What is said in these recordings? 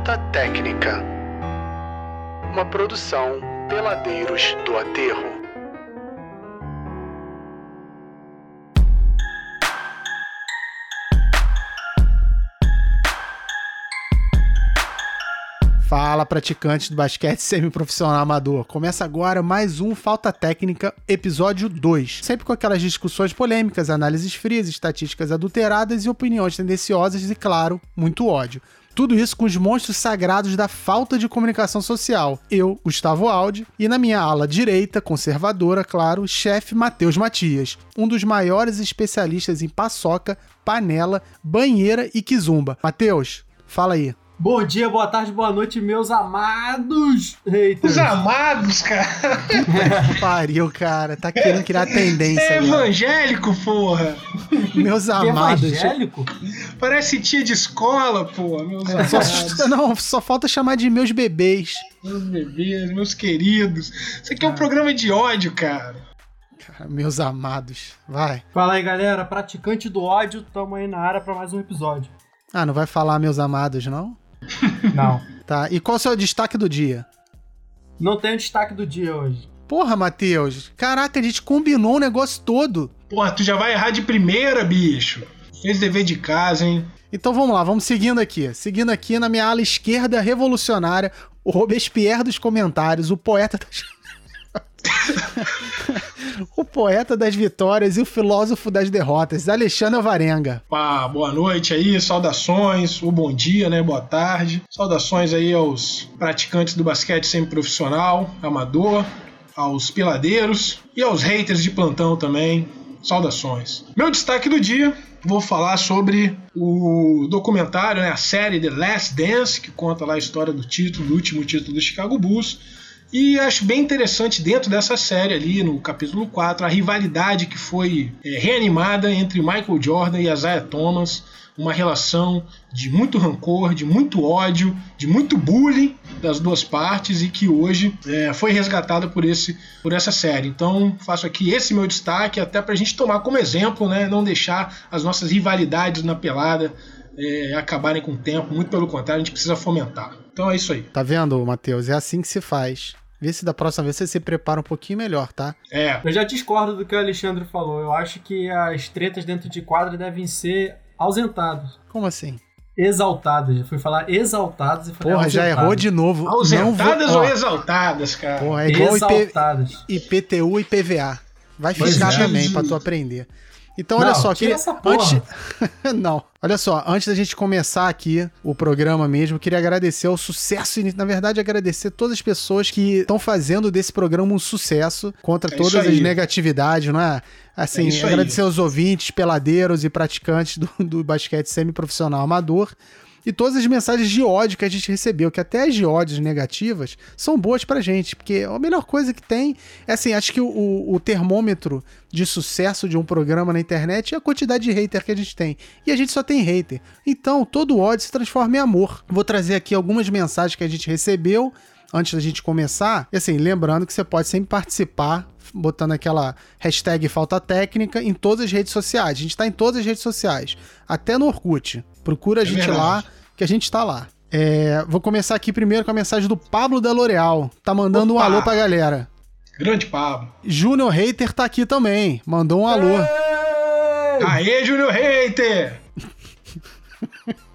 Falta Técnica. Uma produção Peladeiros do Aterro. Fala, praticantes do basquete semiprofissional amador. Começa agora mais um Falta Técnica, episódio 2. Sempre com aquelas discussões polêmicas, análises frias, estatísticas adulteradas e opiniões tendenciosas e, claro, muito ódio. Tudo isso com os monstros sagrados da falta de comunicação social. Eu, Gustavo Aldi, e na minha ala direita, conservadora, claro, chefe Matheus Matias, um dos maiores especialistas em paçoca, panela, banheira e kizumba. Matheus, fala aí. Bom dia, boa tarde, boa noite, meus amados haters. Os amados, cara. Pariu, cara. Tá querendo criar tendência. É agora. evangélico, porra. Meus amados. Evangélico? Parece tia de escola, porra. Meus amados. Só, não, só falta chamar de meus bebês. Meus bebês, meus queridos. Isso aqui é um programa de ódio, cara. Cara, meus amados. Vai. Fala aí, galera. Praticante do ódio, tamo aí na área pra mais um episódio. Ah, não vai falar meus amados, não? Não. Tá. E qual é o seu destaque do dia? Não tem o destaque do dia hoje. Porra, Matheus. Caraca, a gente combinou o negócio todo. Porra, tu já vai errar de primeira, bicho. Fez dever de casa, hein? Então vamos lá, vamos seguindo aqui. Seguindo aqui na minha ala esquerda revolucionária, o Robespierre dos comentários, o poeta das... o poeta das vitórias e o filósofo das derrotas, Alexandre Varenga. Pá, boa noite aí, saudações, o bom dia, né? Boa tarde. Saudações aí aos praticantes do basquete semiprofissional, amador, aos peladeiros e aos haters de plantão também. Saudações. Meu destaque do dia, vou falar sobre o documentário, né, a série The Last Dance, que conta lá a história do título, do último título do Chicago Bulls. E acho bem interessante dentro dessa série ali, no capítulo 4, a rivalidade que foi é, reanimada entre Michael Jordan e Isaiah Thomas, uma relação de muito rancor, de muito ódio, de muito bullying das duas partes e que hoje é, foi resgatada por, esse, por essa série. Então faço aqui esse meu destaque até para a gente tomar como exemplo, né, não deixar as nossas rivalidades na pelada é, acabarem com o tempo, muito pelo contrário, a gente precisa fomentar. Então é isso aí. Tá vendo, Matheus? É assim que se faz. Vê se da próxima vez você se prepara um pouquinho melhor, tá? É, Eu já discordo do que o Alexandre falou. Eu acho que as tretas dentro de quadra devem ser ausentadas. Como assim? Exaltadas. Eu fui falar exaltadas e falei Porra, já ausentadas. errou de novo. ausentadas vou- ou exaltadas, cara? Porra, é igual IP, Exaltadas. IPTU e PVA. Vai ficar é. também pra tu aprender. Então, olha Não, só, queria... essa porra. antes Não. Olha só, antes da gente começar aqui o programa mesmo, queria agradecer ao sucesso, e, na verdade, agradecer todas as pessoas que estão fazendo desse programa um sucesso contra É todas as negatividades, não é? Assim, É isso aí. agradecer aos ouvintes, peladeiros e praticantes do, do basquete semiprofissional amador. E todas as mensagens de ódio que a gente recebeu, que até as de ódios negativas são boas pra gente, porque a melhor coisa que tem é assim, acho que o, o- o termômetro de sucesso de um programa na internet é a quantidade de hater que a gente tem. E a gente só tem hater. Então, todo ódio se transforma em amor. Vou trazer aqui algumas mensagens que a gente recebeu antes da gente começar. E assim, lembrando que você pode sempre participar botando aquela hashtag falta técnica em todas as redes sociais. A gente tá em todas as redes sociais, até no Orkut. Procura a É gente verdade. lá, que a gente tá lá. É, vou começar aqui primeiro com a mensagem do Pablo da L'Oreal. Tá mandando um Opa! alô pra galera. Grande Pablo. Júnior Hater tá aqui também. Mandou um alô. Aê, Júnior Hater!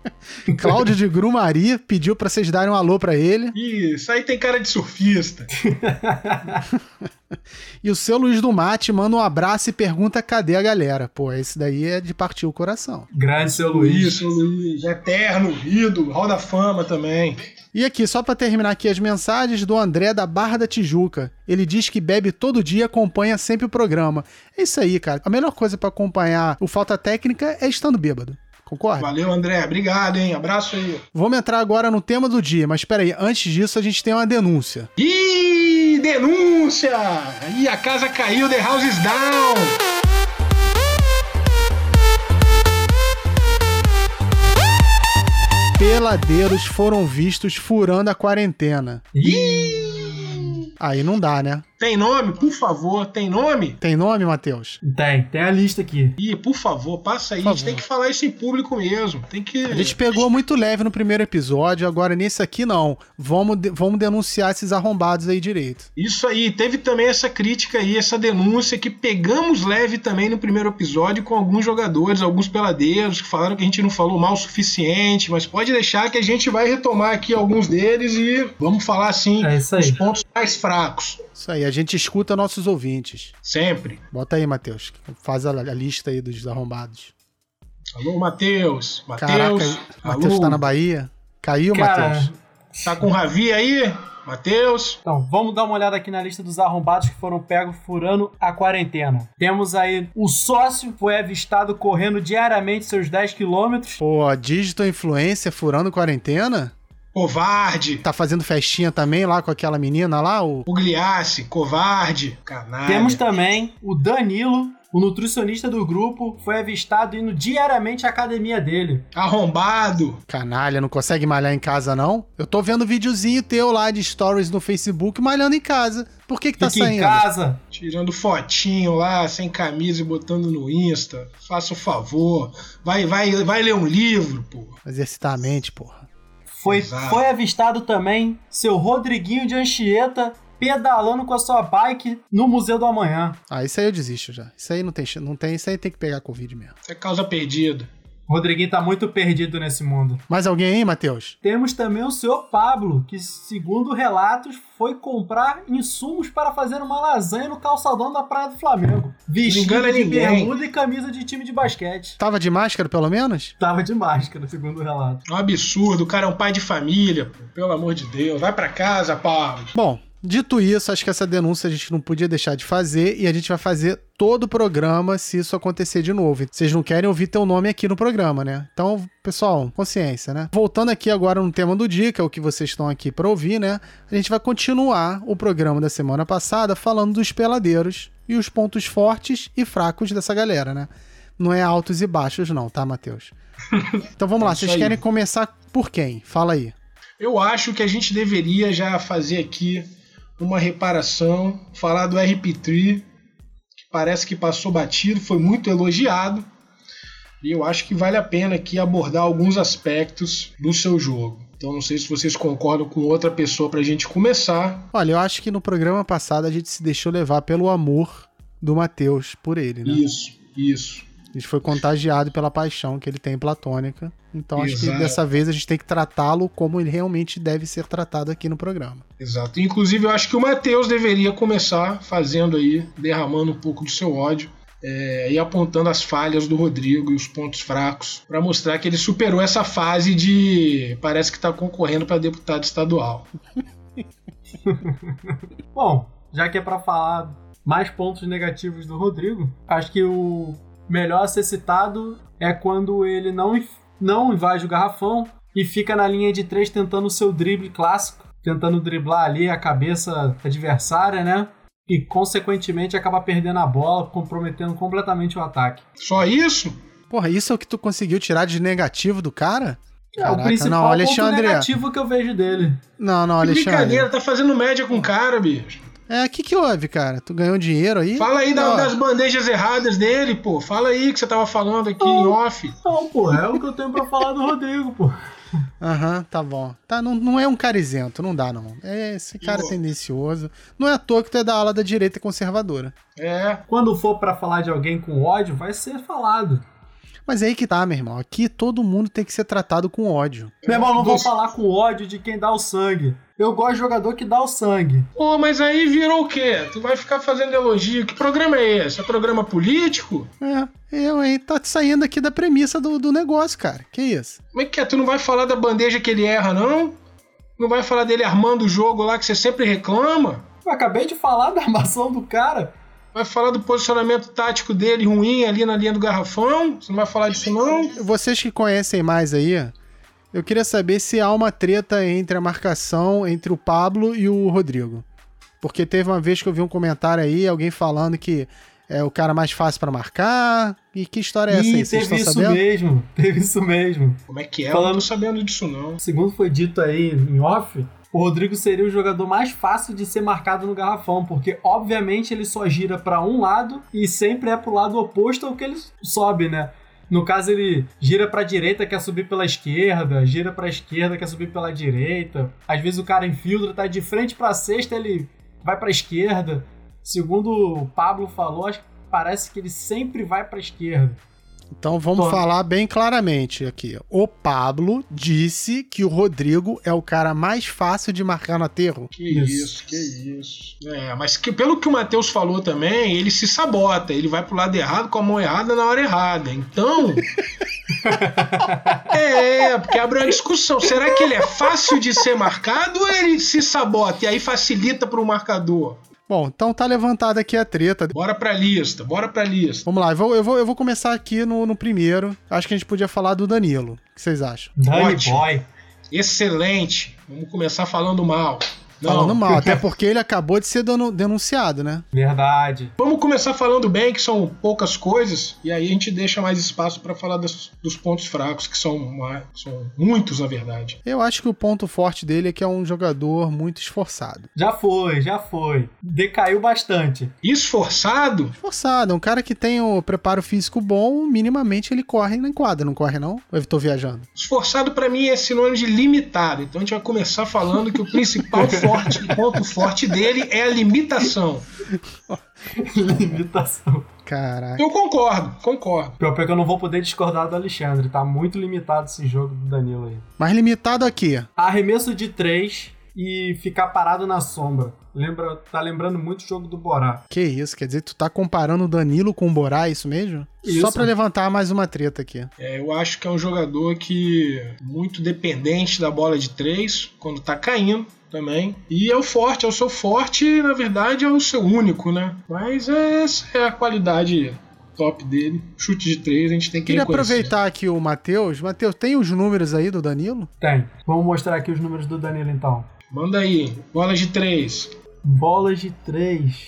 Cláudio de Grumari pediu pra vocês darem um alô pra ele. Isso aí tem cara de surfista. E o seu Luiz do Mate manda um abraço e pergunta cadê a galera. Pô, esse daí é de partir o coração. Grande seu Luiz. Isso, Luiz. Eterno, Rido, Hall da Fama também. E aqui, só pra terminar aqui as mensagens do André da Barra da Tijuca. Ele diz que bebe todo dia e acompanha sempre o programa. É isso aí, cara. A melhor coisa pra acompanhar o Falta Técnica é estando bêbado. Concorda? Valeu, André. Obrigado, hein? Abraço aí. Vamos entrar agora no tema do dia, mas peraí, antes disso a gente tem uma denúncia. Ih, denúncia! Ih, a casa caiu, the house is down! Peladeiros foram vistos furando a quarentena. Ih, Aí não dá, né? Tem nome? Por favor, tem nome? Tem nome, Matheus? Tem, tem a lista aqui. Ih, por favor, passa aí. Por a gente favor. tem que falar isso em público mesmo. Tem que. A gente pegou muito leve no primeiro episódio, agora nesse aqui não. Vamos, de- vamos denunciar esses arrombados aí direito. Isso aí, teve também essa crítica aí, essa denúncia que pegamos leve também no primeiro episódio com alguns jogadores, alguns peladeiros que falaram que a gente não falou mal o suficiente, mas pode deixar que a gente vai retomar aqui alguns deles e vamos falar assim É os pontos mais fracos. Isso aí, a gente escuta nossos ouvintes. Sempre. Bota aí, Matheus. Faz a, a lista aí dos arrombados. Alô, Matheus. Caraca, Matheus. Matheus tá na Bahia? Caiu, Matheus? Tá com o Ravi aí? Matheus. Então, vamos dar uma olhada aqui na lista dos arrombados que foram pegos furando a quarentena. Temos aí o sócio foi avistado correndo diariamente seus 10 quilômetros. Pô, digital influencer furando quarentena? Covarde. Tá fazendo festinha também lá com aquela menina lá? O... Pugliace, covarde, canalha. Temos também o Danilo, o nutricionista do grupo, foi avistado indo diariamente à academia dele. Arrombado. Canalha, não consegue malhar em casa, não? Eu tô vendo videozinho teu lá de stories no Facebook malhando em casa. Por que que tá Fique em saindo? casa. Tirando fotinho lá, sem camisa e botando no Insta. Faça o favor. Vai, vai, vai ler um livro, pô. Exercitar a mente, porra. Foi, Exato. foi avistado também seu Rodriguinho de Anchieta pedalando com a sua bike no Museu do Amanhã. Ah, isso aí eu desisto já. Isso aí não tem, não tem, isso aí tem que pegar Covid mesmo. Isso é causa perdida. O Rodriguinho tá muito perdido nesse mundo. Mais alguém aí, Matheus? Temos também o senhor Pablo, que, segundo relatos, foi comprar insumos para fazer uma lasanha no calçadão da Praia do Flamengo. Vestido de bermuda e camisa de time de basquete. Tava de máscara, pelo menos? Tava de máscara, segundo o relato. É um absurdo. O cara é um pai de família, pô. Pelo amor de Deus. Vai pra casa, Pablo. Bom, dito isso, acho que essa denúncia a gente não podia deixar de fazer e a gente vai fazer todo o programa se isso acontecer de novo. Vocês não querem ouvir teu nome aqui no programa, né? Então, pessoal, consciência, né? Voltando aqui agora no tema do dia, que é o que vocês estão aqui para ouvir, né? A gente vai continuar o programa da semana passada falando dos peladeiros e os pontos fortes e fracos dessa galera, né? Não é altos e baixos, não, tá, Matheus? Então vamos lá, É vocês aí. querem começar por quem? Fala aí. Eu acho que a gente deveria já fazer aqui uma reparação, falar do RP3, que parece que passou batido, foi muito elogiado. E eu acho que vale a pena aqui abordar alguns aspectos do seu jogo. Então não sei se vocês concordam com outra pessoa pra gente começar. Olha, eu acho que no programa passado a gente se deixou levar pelo amor do Matheus por ele, né? Isso, isso. A gente foi contagiado pela paixão que ele tem platônica. Então acho que dessa vez a gente tem que tratá-lo como ele realmente deve ser tratado aqui no programa. Exato. Inclusive, eu acho que o Matheus deveria começar fazendo aí, derramando um pouco do seu ódio é, e apontando as falhas do Rodrigo e os pontos fracos para mostrar que ele superou essa fase de parece que está concorrendo para deputado estadual. Bom, já que é pra falar mais pontos negativos do Rodrigo, acho que o melhor a ser citado é quando ele não, não invade o garrafão e fica na linha de três tentando o seu drible clássico, tentando driblar ali a cabeça adversária, né? E consequentemente acaba perdendo a bola, comprometendo completamente o ataque. Só isso? Porra, isso é o que tu conseguiu tirar de negativo do cara? é Caraca, o principal não, ponto Alexandre. negativo que eu vejo dele. Não, não, Que Alexandre. brincadeira, tá fazendo média com o cara, bicho. É, o que que houve, cara? Tu ganhou dinheiro aí? Fala aí da- das bandejas erradas dele, pô. Fala aí que você tava falando aqui em off. Não, pô, é o que eu tenho pra falar do Rodrigo, pô. Aham, tá bom. Tá, não, não é um cara isento, não dá não. É, esse cara é Não. tendencioso. Não é à toa que tu é da ala da direita conservadora. É, Quando for pra falar de alguém com ódio, vai ser falado. Mas é aí que tá, meu irmão. Aqui todo mundo tem que ser tratado com ódio. Meu irmão, não vou falar com ódio de quem dá o sangue. Eu gosto de jogador que dá o sangue. Pô, mas aí virou o quê? Tu vai ficar fazendo elogio. Que programa é esse? É programa político? É, eu, hein? Tá saindo aqui da premissa do, do negócio, cara. Que isso? Como é que é? Tu não vai falar da bandeja que ele erra, não? Não vai falar dele armando o jogo lá que você sempre reclama? Eu acabei de falar da armação do cara. Vai falar do posicionamento tático dele ruim ali na linha do garrafão? Você não vai falar disso, não? Vocês que conhecem mais aí, eu queria saber se há uma treta entre a marcação entre o Pablo e o Rodrigo. Porque teve uma vez que eu vi um comentário aí, alguém falando que é o cara mais fácil pra marcar. E que história é essa aí? Ih, Vocês teve estão isso sabendo? mesmo. Teve isso mesmo. Como é que é? Eu Falando- não tô sabendo disso, não. Segundo foi dito aí em off, o Rodrigo seria o jogador mais fácil de ser marcado no garrafão, porque obviamente ele só gira para um lado e sempre é pro lado oposto ao que ele sobe, né? No caso, ele gira pra direita, quer subir pela esquerda, gira pra esquerda, quer subir pela direita. Às vezes o cara infiltra, tá de frente pra cesta, ele vai pra esquerda. Segundo o Pablo falou, parece que ele sempre vai pra esquerda. Então vamos Pô. falar bem claramente aqui. O Pablo disse que o Rodrigo é o cara mais fácil de marcar no aterro. Que Isso. isso, que isso. É, mas que, pelo que o Matheus falou também, ele se sabota, ele vai pro lado errado com a mão errada na hora errada. Então. é, porque abre uma discussão. Será que ele é fácil de ser marcado ou ele se sabota e aí facilita pro marcador? Bom, então tá levantada aqui a treta. Bora pra lista, bora pra lista. Vamos lá, eu vou, eu vou, eu vou começar aqui no, no primeiro. Acho que a gente podia falar do Danilo. O que vocês acham? Danny. Boy. Excelente. Vamos começar falando mal. Não. Falando mal, até porque ele acabou de ser denu- denunciado, né? Verdade. Vamos começar falando bem, que são poucas coisas, e aí a gente deixa mais espaço pra falar das- dos pontos fracos, que são, ma- são muitos, na verdade. Eu acho que o ponto forte dele é que é um jogador muito esforçado. Já foi, já foi. Decaiu bastante. Esforçado, Esforçado, é um cara que tem o preparo físico bom, minimamente ele corre na quadra, não corre não? Ou eu tô viajando? esforçado pra mim é sinônimo de limitado. Então a gente vai começar falando que o principal forte, ponto forte dele é a limitação. Limitação. Caraca. Eu concordo, concordo. Pior é que eu não vou poder discordar do Alexandre. Tá muito limitado esse jogo do Danilo aí. Mas limitado aqui. Arremesso de três e ficar parado na sombra. Lembra, tá lembrando muito o jogo do Borá. Que isso, quer dizer, tu tá comparando o Danilo com o Borá, é isso mesmo? Isso. Só pra levantar mais uma treta aqui. É, eu acho que é um jogador que muito dependente da bola de três, quando tá caindo também. E é o forte, é o seu forte, na verdade é o seu único, né? Mas essa é a qualidade top dele. Chute de três, a gente tem que Queria reconhecer. aproveitar aqui o Matheus. Matheus, tem os números aí do Danilo? Tem. Vamos mostrar aqui os números do Danilo então. Manda aí, bola de três. Bolas de três.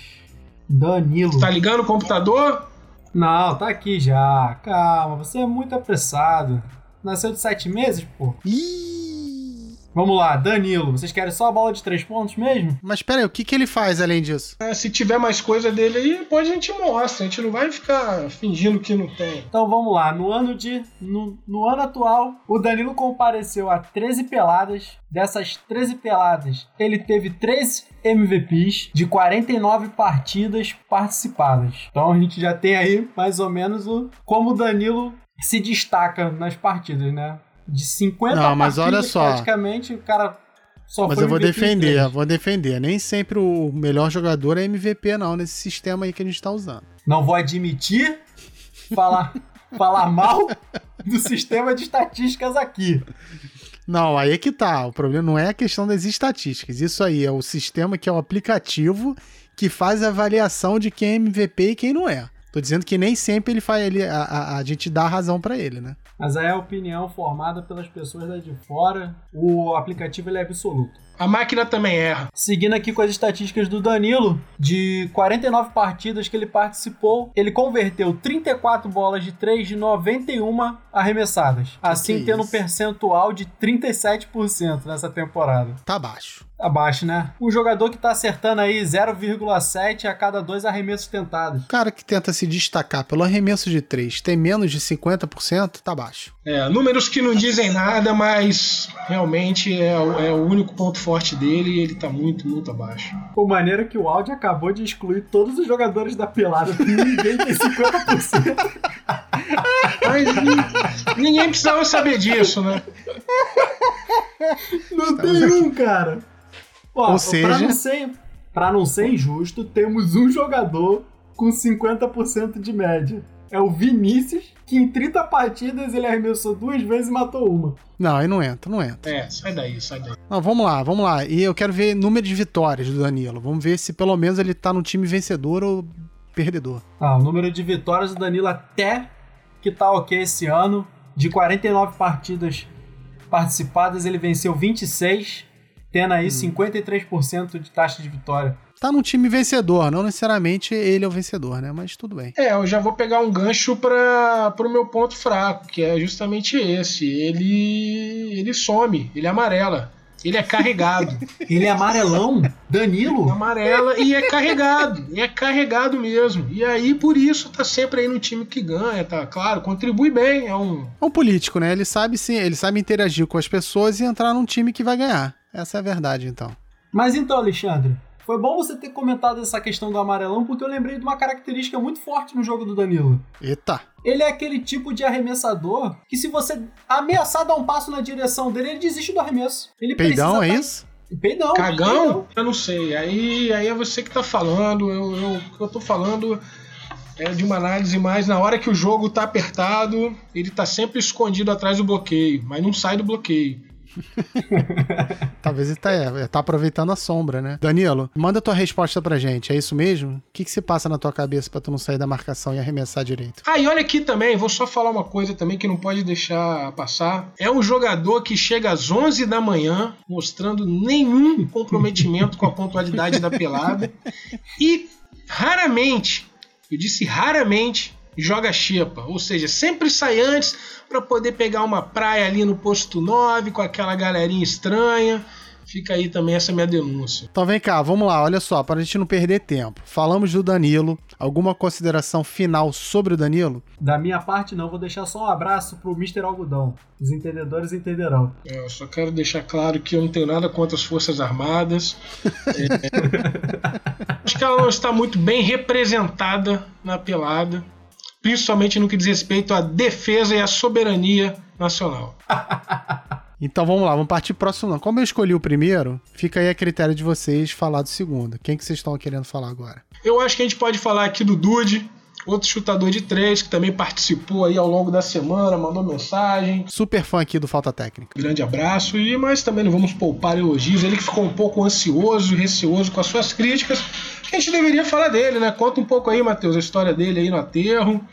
Danilo. Tá ligando o computador? Não, tá aqui já. Calma, você é muito apressado. Nasceu de sete meses, pô. Ih! Vamos lá, Danilo. Vocês querem só a bola de três pontos mesmo? Mas pera aí, o que, que ele faz além disso? É, se tiver mais coisa dele aí, depois a gente mostra. A gente não vai ficar fingindo que não tem. Então vamos lá, no ano de. No, no ano atual, o Danilo compareceu a 13 peladas. Dessas 13 peladas, ele teve 3 MVPs de 49 partidas participadas. Então a gente já tem aí mais ou menos o como o Danilo se destaca nas partidas, né? De 50 Não, mas olha só. praticamente, o cara só Mas eu vou MVP defender, vou defender. Nem sempre o melhor jogador é MVP, não, nesse sistema aí que a gente tá usando. Não vou admitir falar, falar mal do sistema de estatísticas aqui. Não, aí é que tá. O problema não é a questão das estatísticas. Isso aí é o sistema que é o aplicativo que faz a avaliação de quem é MVP e quem não é. Tô dizendo que nem sempre ele faz ele, a, a, a gente dá razão pra ele, né? Mas aí é a opinião formada pelas pessoas daí de fora. O aplicativo ele é absoluto. A máquina também erra. Seguindo aqui com as estatísticas do Danilo, de 49 partidas que ele participou, ele converteu 34 bolas de 3 de 91 arremessadas. Assim que tendo um percentual de 37% nessa temporada. Tá baixo. Abaixo, né? Um jogador que tá acertando aí 0,7 a cada dois arremessos tentados. O cara que tenta se destacar pelo arremesso de 3 tem menos de 50%, tá baixo. É, números que não dizem nada, mas realmente é, o- é o único ponto forte dele e ele tá muito, muito abaixo. O maneiro é que o áudio acabou de excluir todos os jogadores da pelada. Ninguém tem 50%. Mas ni- ninguém precisava saber disso, né? Não tem um, cara. Ó, Ou seja- pra não, ser, pra não ser injusto, temos um jogador com 50% de média. É o Vinícius, que em 30 partidas ele arremessou duas vezes e matou uma. Não, aí não entra, não entra. É, sai daí, sai daí. Não, vamos lá, vamos lá. E eu quero ver número de vitórias do Danilo. Vamos ver se pelo menos ele tá no time vencedor ou perdedor. Ah, o número de vitórias do Danilo até que tá ok esse ano. De 49 partidas participadas, ele venceu 26, tendo aí 53% de taxa de vitória. Tá num time vencedor, não necessariamente ele é o vencedor, né? Mas tudo bem. É, eu já vou pegar um gancho para o meu ponto fraco, que é justamente esse. Ele ele some, ele amarela. Ele é carregado. Ele é amarelão? Danilo? Amarela e é carregado. E é carregado mesmo. E aí, por isso, tá sempre aí no time que ganha, tá? Claro, contribui bem. É um. É um político, né? Ele sabe sim, ele sabe interagir com as pessoas e entrar num time que vai ganhar. Essa é a verdade, então. Mas então, Alexandre, foi bom você ter comentado essa questão do amarelão, porque eu lembrei de uma característica muito forte no jogo do Danilo. Eita. Ele é aquele tipo de arremessador que se você ameaçar dar um passo na direção dele, ele desiste do arremesso. Ele Peidão, é tá- isso? Peidão. Cagão? peidão. Eu não sei. Aí, aí é você que tá falando. Eu, eu, o que eu tô falando é de uma análise mais na hora que o jogo tá apertado, ele tá sempre escondido atrás do bloqueio, mas não sai do bloqueio. Talvez ele tá, é, tá aproveitando a sombra, né? Danilo, manda tua resposta pra gente. É isso mesmo? O que, que se passa na tua cabeça pra tu não sair da marcação e arremessar direito? Ah, e olha aqui também, vou só falar uma coisa também que não pode deixar passar. É um jogador que chega às 11 da manhã, mostrando nenhum comprometimento com a pontualidade da pelada. E raramente, eu disse raramente, joga chipa. Ou seja, sempre sai antes para poder pegar uma praia ali no posto 9 com aquela galerinha estranha. Fica aí também essa minha denúncia. Então vem cá, vamos lá, olha só, para a gente não perder tempo. Falamos do Danilo. Alguma consideração final sobre o Danilo? Da minha parte, não, vou deixar só um abraço pro Mr. Algodão. Os entendedores entenderão. É, Eu só quero deixar claro que eu não tenho nada contra as Forças Armadas. É, Acho que ela não está muito bem representada na pelada, principalmente no que diz respeito à defesa e à soberania nacional. Então vamos lá, vamos partir pro próximo. Não. Como eu escolhi o primeiro, fica aí a critério de vocês falar do segundo. Quem que vocês estão querendo falar agora? Eu acho que a gente pode falar aqui do Dude, outro chutador de três que também participou aí ao longo da semana, mandou mensagem. Super fã aqui do Falta Técnica. Grande abraço e mas também não vamos poupar elogios. Ele que ficou um pouco ansioso, receoso com as suas críticas. A gente deveria falar dele, né? Conta um pouco aí, Matheus, a história dele aí no aterro.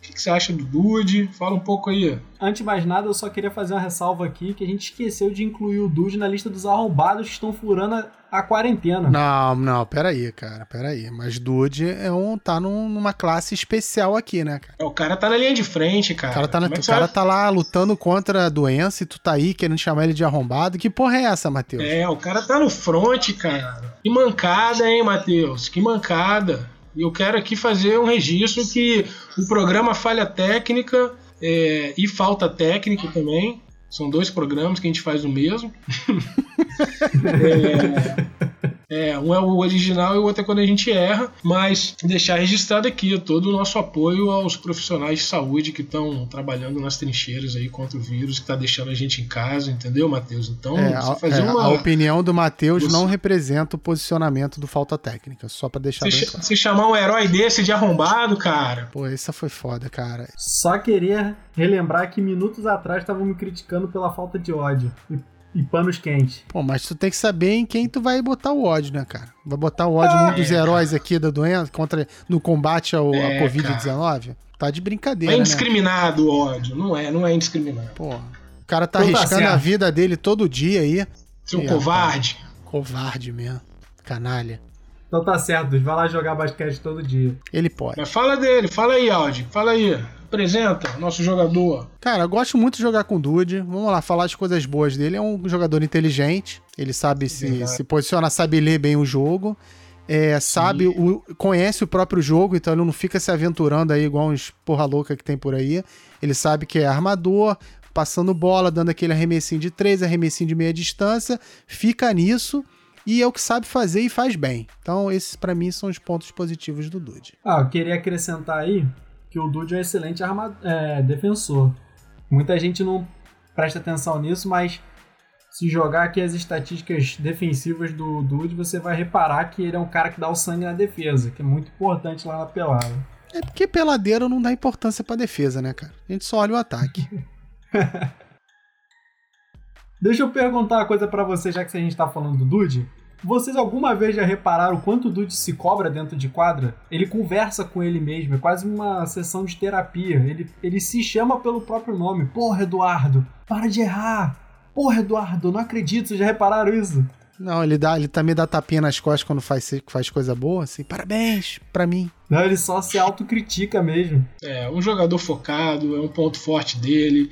O que, que você acha do Dude? Fala um pouco aí. Antes de mais nada, eu só queria fazer uma ressalva aqui que a gente esqueceu de incluir o Dude na lista dos arrombados que estão furando a, a quarentena. Não, não, peraí, cara, peraí. Mas Dude é um, tá num- numa classe especial aqui, né, cara? É, O cara tá na linha de frente, cara. O cara, tá, na- é o cara vai- tá lá lutando contra a doença e tu tá aí querendo chamar ele de arrombado. Que porra é essa, Matheus? É, o cara tá no front, cara. Que mancada, hein, Matheus? Que mancada. E eu quero aqui fazer um registro que o programa Falha Técnica é, e Falta Técnica também. São dois programas que a gente faz o mesmo. É, é, um é o original e o outro é quando a gente erra, mas deixar registrado aqui todo o nosso apoio aos profissionais de saúde que estão trabalhando nas trincheiras aí contra o vírus, que está deixando a gente em casa, entendeu, Matheus? Então, É, você a, fazer é, uma. a opinião do Matheus Você- não representa o posicionamento do Falta Técnica, só pra deixar Você, bem ch- claro. você chamar um herói desse de arrombado, cara. Pô, essa foi foda, cara. Só queria relembrar que minutos atrás estavam me criticando pela falta de ódio e, e panos quentes. Pô, mas tu tem que saber em quem tu vai botar o ódio, né, cara? Vai botar o ódio num dos É, heróis aqui da doença, contra, no combate ao, É, à Covid-19? Tá de brincadeira, é né? indiscriminado o ódio. Não é, não é indiscriminado. Pô, o cara tá Então tá arriscando a certo. vida dele todo dia aí. Seu Ih, covarde. Covarde mesmo. Canalha. Então tá certo, vai lá jogar basquete todo dia. Ele pode. Mas fala dele, fala aí, Aldi. Fala aí. Apresenta nosso jogador. Cara, eu gosto muito de jogar com o Dude. Vamos lá, falar as coisas boas dele. É um jogador inteligente. Ele sabe se, se posicionar, sabe ler bem o jogo. É, sabe, o, conhece o próprio jogo, então ele não fica se aventurando aí igual uns porra louca que tem por aí. Ele sabe que é armador, passando bola, dando aquele arremessinho de três, arremessinho de meia distância. Fica nisso e é o que sabe fazer e faz bem. Então, esses pra mim são os pontos positivos do Dude. Ah, eu queria acrescentar aí que o Dude é um excelente arma- é, defensor. Muita gente não presta atenção nisso, mas se jogar aqui as estatísticas defensivas do Dude, você vai reparar que ele é um cara que dá o sangue na defesa, que é muito importante lá na pelada. É porque peladeiro não dá importância pra defesa, né, cara? A gente só olha o ataque. Deixa eu perguntar uma coisa pra vocês, já que a gente tá falando do Dude. Vocês alguma vez já repararam o quanto o Dude se cobra dentro de quadra? Ele conversa com ele mesmo, é quase uma sessão de terapia. Ele, ele se chama pelo próprio nome. Porra, Eduardo, para de errar. Porra, Eduardo, não acredito, vocês já repararam isso? Não, ele, dá, ele também dá tapinha nas costas quando faz, faz coisa boa, assim. Parabéns pra mim. Não, ele só se autocritica mesmo. É um jogador focado, é um ponto forte dele.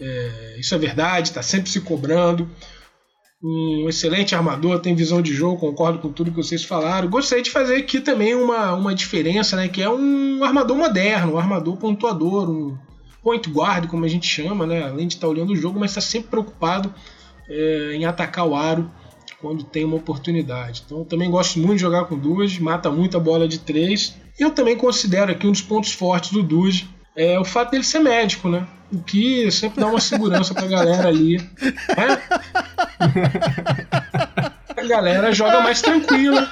É, isso é verdade, tá sempre se cobrando. Um excelente armador, tem visão de jogo, concordo com tudo que vocês falaram. Gostaria de fazer aqui também uma, uma diferença, né? Que é um armador moderno, um armador pontuador, um point guard, como a gente chama, né? Além de estar olhando o jogo, mas está sempre preocupado é, em atacar o aro quando tem uma oportunidade. Então também gosto muito de jogar com Dude, mata muita bola de três. Eu também considero aqui um dos pontos fortes do Dude é o fato dele ser médico, né? O que sempre dá uma segurança pra galera ali. Né? A galera joga mais tranquila.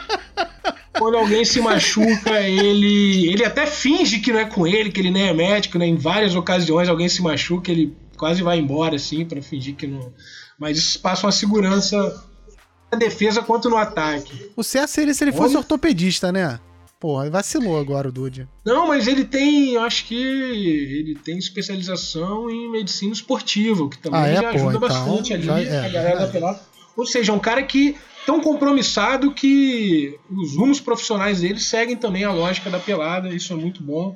Quando alguém se machuca, ele. Ele até finge que não é com ele, que ele nem é médico, né? Em várias ocasiões alguém se machuca, ele quase vai embora, assim, para fingir que não. Mas isso passa uma segurança na defesa quanto no ataque. O certo seria se ele fosse Olha... ortopedista, né? Porra, vacilou agora o Dude. Não, mas ele tem, eu acho que ele tem especialização em medicina esportiva, que também ah, é, já ajuda então, bastante ali é, a galera da pelada. Ou seja, é um cara que tão compromissado que os rumos profissionais dele seguem também a lógica da pelada, isso é muito bom.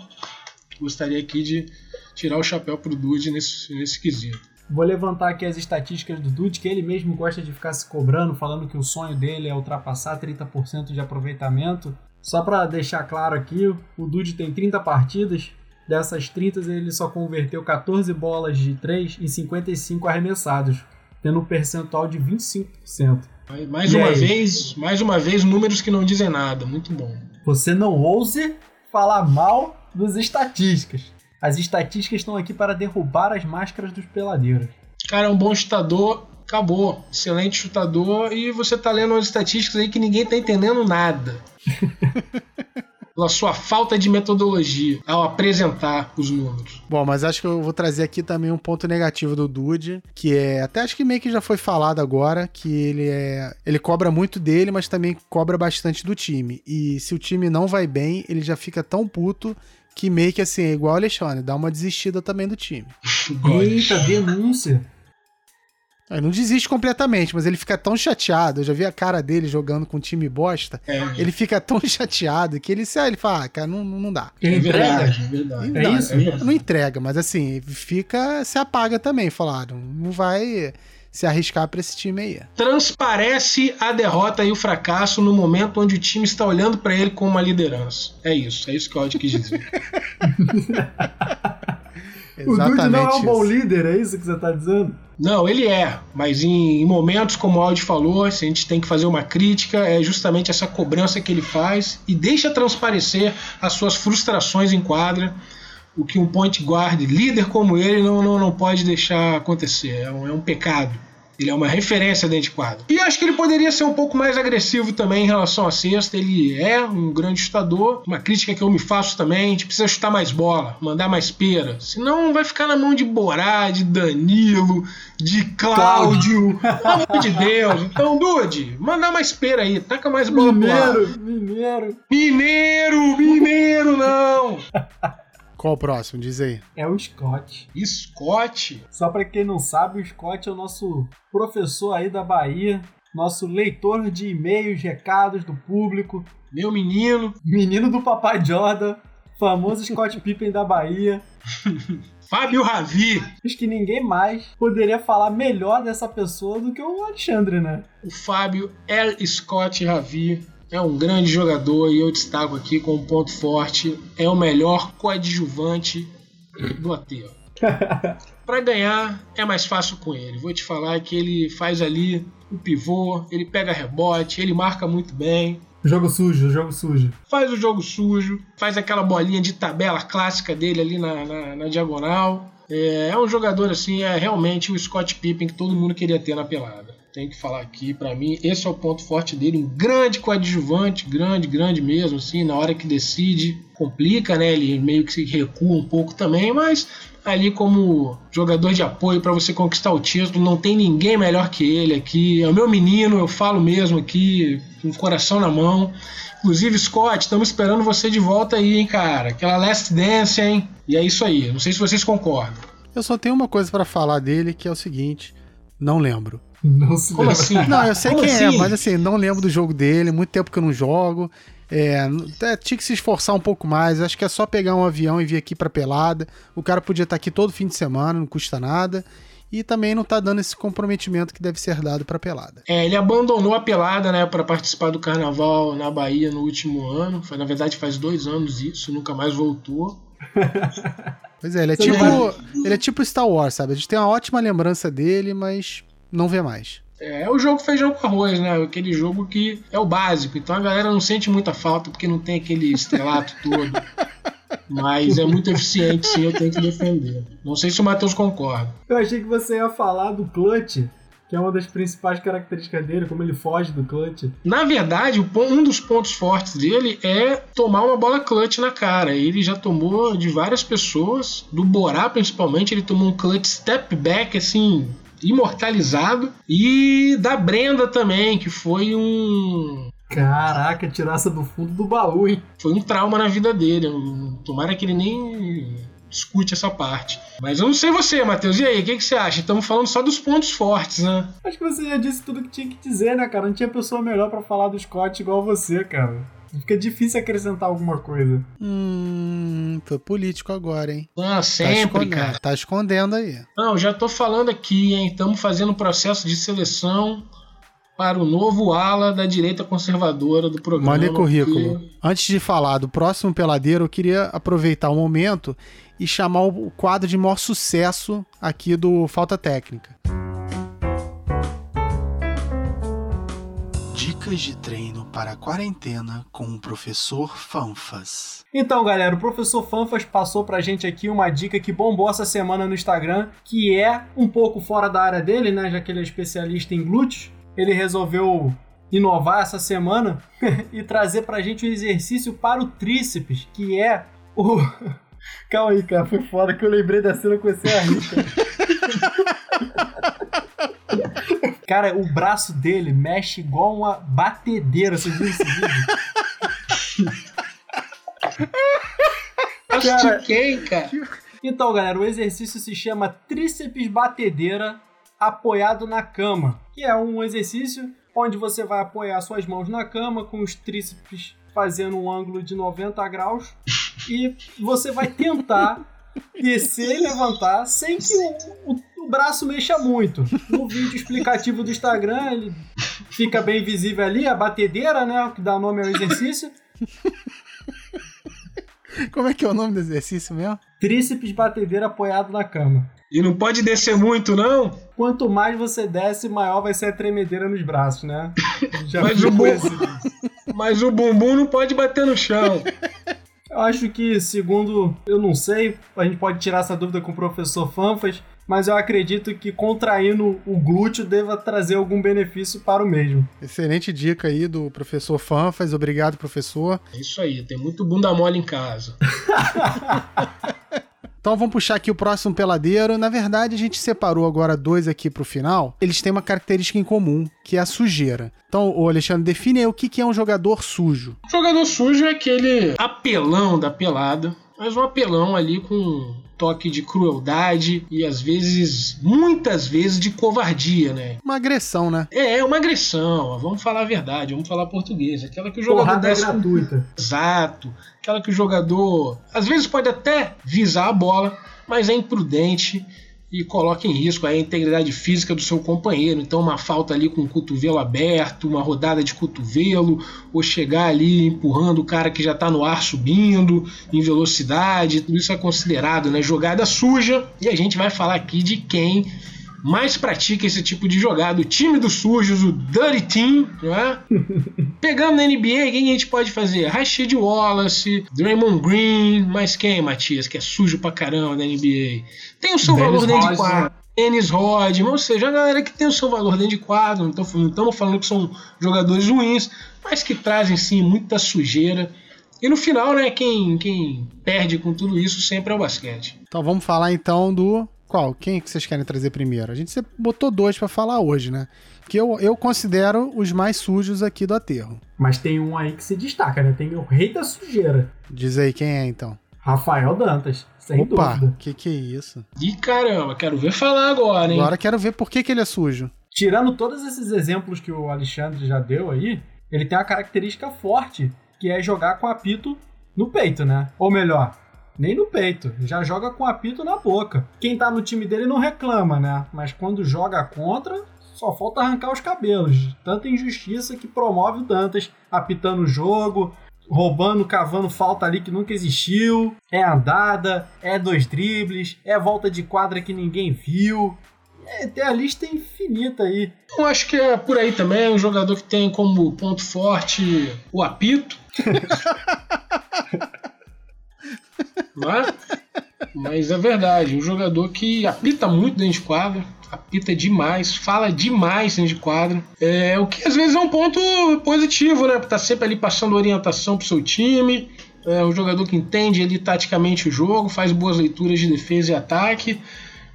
Gostaria aqui de tirar o chapéu pro Dude nesse, nesse quesito. Vou levantar aqui as estatísticas do Dude, que ele mesmo gosta de ficar se cobrando, falando que o sonho dele é ultrapassar 30% de aproveitamento. Só para deixar claro aqui, o Dude tem 30 partidas, dessas 30 ele só converteu 14 bolas de 3 em 55 arremessados, tendo um percentual de 25%. Mais e uma aí? vez, mais uma vez, números que não dizem nada, muito bom. Você não ouse falar mal das estatísticas. As estatísticas estão aqui para derrubar as máscaras dos peladeiros. Cara, é um bom chutador, acabou. Excelente chutador e você tá lendo umas estatísticas aí que ninguém tá entendendo nada. pela sua falta de metodologia ao apresentar os números. Bom, mas acho que eu vou trazer aqui também um ponto negativo do Dude, que é, até acho que meio que já foi falado agora, que ele é, ele cobra muito dele, mas também cobra bastante do time. E se o time não vai bem, ele já fica tão puto que meio que assim, é igual o Alexandre, dá uma desistida também do time. Eita, denúncia. Ele não desiste completamente, mas ele fica tão chateado. Eu já vi a cara dele jogando com um time bosta. É. Ele fica tão chateado que ele, ele fala, ah, cara, não, não dá. Ele é verdade, é verdade. Não, é isso? É não entrega, mas assim, fica, se apaga também. Falaram, não vai se arriscar para esse time aí. Transparece a derrota e o fracasso no momento onde o time está olhando para ele com uma liderança. É isso, é isso que o Odd quis dizer. o Dude não é um bom líder, é isso que você está dizendo? Não, ele é, mas em, em momentos como o Audi falou, se a gente tem que fazer uma crítica, é justamente essa cobrança que ele faz e deixa transparecer as suas frustrações em quadra, o que um point guard líder como ele não, não, não pode deixar acontecer, é um, é um pecado. Ele é uma referência dentro de quadro. E acho que ele poderia ser um pouco mais agressivo também em relação à cesta. Ele é um grande chutador. Uma crítica que eu me faço também: a gente precisa chutar mais bola, mandar mais pera. Senão vai ficar na mão de Borá, de Danilo, de Cláudio. Pelo amor de Deus. Então, Dude, mandar mais pera aí. Taca mais bola Mineiro, mineiro. Mineiro, mineiro, não. Qual o próximo? Diz aí. É o Scott. Scott? Só para quem não sabe, o Scott é o nosso professor aí da Bahia, nosso leitor de e-mails, recados do público. Meu menino. Menino do Papai Jordan, famoso Scott Pippen da Bahia. Fábio Ravi. Acho que ninguém mais poderia falar melhor dessa pessoa do que o Alexandre, né? O Fábio L. Scott Ravi é um grande jogador e eu destaco aqui como ponto forte, é o melhor coadjuvante do aterro. Para ganhar é mais fácil com ele. Vou te falar que ele faz ali o pivô, ele pega rebote, ele marca muito bem. Jogo sujo, jogo sujo. Faz o jogo sujo, faz aquela bolinha de tabela clássica dele ali na, na, na diagonal. É, é, um jogador assim, é realmente o Scott Pippen que todo mundo queria ter na pelada tenho que falar aqui, para mim, esse é o ponto forte dele, um grande coadjuvante, grande, grande mesmo, assim, na hora que decide, complica, né? Ele meio que se recua um pouco também, mas ali como jogador de apoio para você conquistar o título, não tem ninguém melhor que ele aqui. É o meu menino, eu falo mesmo aqui, com o coração na mão. Inclusive, Scott, estamos esperando você de volta aí, hein, cara. Aquela last dance, hein? E é isso aí. Não sei se vocês concordam. Eu só tenho uma coisa para falar dele, que é o seguinte: não lembro. Não se Como assim? Não, eu sei Como quem é, assim? é, mas assim, não lembro do jogo dele, muito tempo que eu não jogo. É, é, tinha que se esforçar um pouco mais. Acho que é só pegar um avião e vir aqui pra pelada. O cara podia estar aqui todo fim de semana, não custa nada. e também não tá dando esse comprometimento que deve ser dado pra pelada. É, ele abandonou a pelada, né, para participar do carnaval na Bahia no último ano. Foi, na verdade, faz dois anos isso, nunca mais voltou. Pois é, ele é, Você tipo, ele é tipo Star Wars, sabe? A gente tem uma ótima lembrança dele, mas não vê mais. É, é o jogo feijão com arroz, né? Aquele jogo que é o básico. Então a galera não sente muita falta porque não tem aquele estrelato todo. Mas é muito eficiente, sim, eu tenho que defender. Não sei se o Matheus concorda. Eu achei que você ia falar do clutch, que é uma das principais características dele, como ele foge do clutch. Na verdade, um dos pontos fortes dele é tomar uma bola clutch na cara. Ele já tomou de várias pessoas, do Borá principalmente, ele tomou um clutch step back assim imortalizado e da Brenda também, que foi um Caraca, tiraça do fundo do baú, hein? foi um trauma na vida dele. Tomara que ele nem discute essa parte. Mas eu não sei você, Matheus. E aí, o que, que você acha? Estamos falando só dos pontos fortes, né? Acho que você já disse tudo que tinha que dizer, né, cara? Não tinha pessoa melhor pra falar do Scott igual você, cara. Fica difícil acrescentar alguma coisa. Hum, foi político agora, hein? Ah, Tá sempre, escondendo, cara. tá escondendo aí. Não, já tô falando aqui, hein? Estamos fazendo um processo de seleção para o novo ala da direita conservadora do programa. Mande currículo. porque- Antes de falar do próximo peladeiro, eu queria aproveitar o momento e chamar o quadro de maior sucesso aqui do Falta Técnica. Dicas de treino para a quarentena com o professor Fanfas. Então, galera, o professor Fanfas passou pra gente aqui uma dica que bombou essa semana no Instagram, que é um pouco fora da área dele, né? Já que ele é especialista em glúteos. Ele resolveu inovar essa semana e trazer pra gente um exercício para o tríceps, que é o. Calma aí, cara, foi foda que eu lembrei da cena e comecei a cara. Cara, o braço dele mexe igual uma batedeira, vocês viram esse vídeo? Cara- Astiquei, cara. Então, galera, o exercício se chama tríceps batedeira apoiado na cama, que é um exercício onde você vai apoiar suas mãos na cama com os tríceps fazendo um ângulo de 90 graus e você vai tentar descer e levantar sem que o, o- o braço mexa muito. No vídeo explicativo do Instagram, ele fica bem visível ali, a batedeira, né, o que dá nome ao exercício. Como é que é o nome do exercício mesmo? Tríceps batedeira apoiado na cama. E não pode descer muito, não? Quanto mais você desce, maior vai ser a tremedeira nos braços, né? Já Mas viu o esse? Mas o bumbum não pode bater no chão. Eu acho que, segundo, eu não sei, a gente pode tirar essa dúvida com o professor Fanfas, mas eu acredito que contraindo o glúteo deva trazer algum benefício para o mesmo. Excelente dica aí do professor Fanfas. Obrigado, professor. É isso aí, tem muito bunda mole em casa. Então vamos puxar aqui o próximo peladeiro. Na verdade, a gente separou agora dois aqui pro final. Eles têm uma característica em comum, que é a sujeira. Então, ô Alexandre, define aí o que que é um jogador sujo. O jogador sujo é aquele apelão da pelada, mas um apelão ali com um toque de crueldade e às vezes, muitas vezes, de covardia, né? Uma agressão, né? É, é uma agressão, vamos falar a verdade, vamos falar português. Aquela que o jogador Porrada é desce com gratuita. Exato. Aquela que o jogador às vezes pode até visar a bola, mas é imprudente e coloca em risco a integridade física do seu companheiro. Então, uma falta ali com o cotovelo aberto, uma rodada de cotovelo, ou chegar ali empurrando o cara que já está no ar subindo em velocidade, tudo isso é considerado né, jogada suja. E a gente vai falar aqui de quem mais pratica esse tipo de jogada, o time dos sujos, o Dirty Team, não é? Pegando na NBA, quem a gente pode fazer? Rashid Wallace, Draymond Green, mas quem, Matias, que é sujo pra caramba na NBA? Tem o seu Dennis valor dentro de quadro. Dennis Rodman, ou seja, a galera que tem o seu valor dentro de quadro, não estamos falando que são jogadores ruins, mas que trazem sim muita sujeira. E no final, né, quem, quem perde com tudo isso sempre é o basquete. Então vamos falar então do. Qual? Quem que vocês querem trazer primeiro? A gente botou dois pra falar hoje, né? Que eu, eu considero os mais sujos aqui do aterro. Mas tem um aí que se destaca, né? Tem o rei da sujeira, Diz aí quem é então. Rafael Dantas, sem Opa, dúvida. que que é isso? E caramba, quero ver falar agora, hein? Agora quero ver por que, que ele é sujo. Tirando todos esses exemplos que o Alexandre já deu aí, ele tem uma característica forte, que é jogar com apito no peito, né? Ou melhor, nem no peito, já joga com apito na boca. Quem tá no time dele não reclama, né? Mas quando joga contra, só falta arrancar os cabelos. Tanta injustiça que promove o Dantas apitando o jogo, roubando, cavando falta ali que nunca existiu. É andada, é dois dribles, é volta de quadra que ninguém viu. É, tem a lista infinita aí. Eu acho que é por aí também, um jogador que tem como ponto forte o apito. Não é? Mas é verdade, um jogador que apita muito dentro de quadra, apita demais, fala demais dentro de quadra. É, o que às vezes é um ponto positivo, né? Tá sempre ali passando orientação pro seu time. É um jogador que entende ali taticamente o jogo, faz boas leituras de defesa e ataque.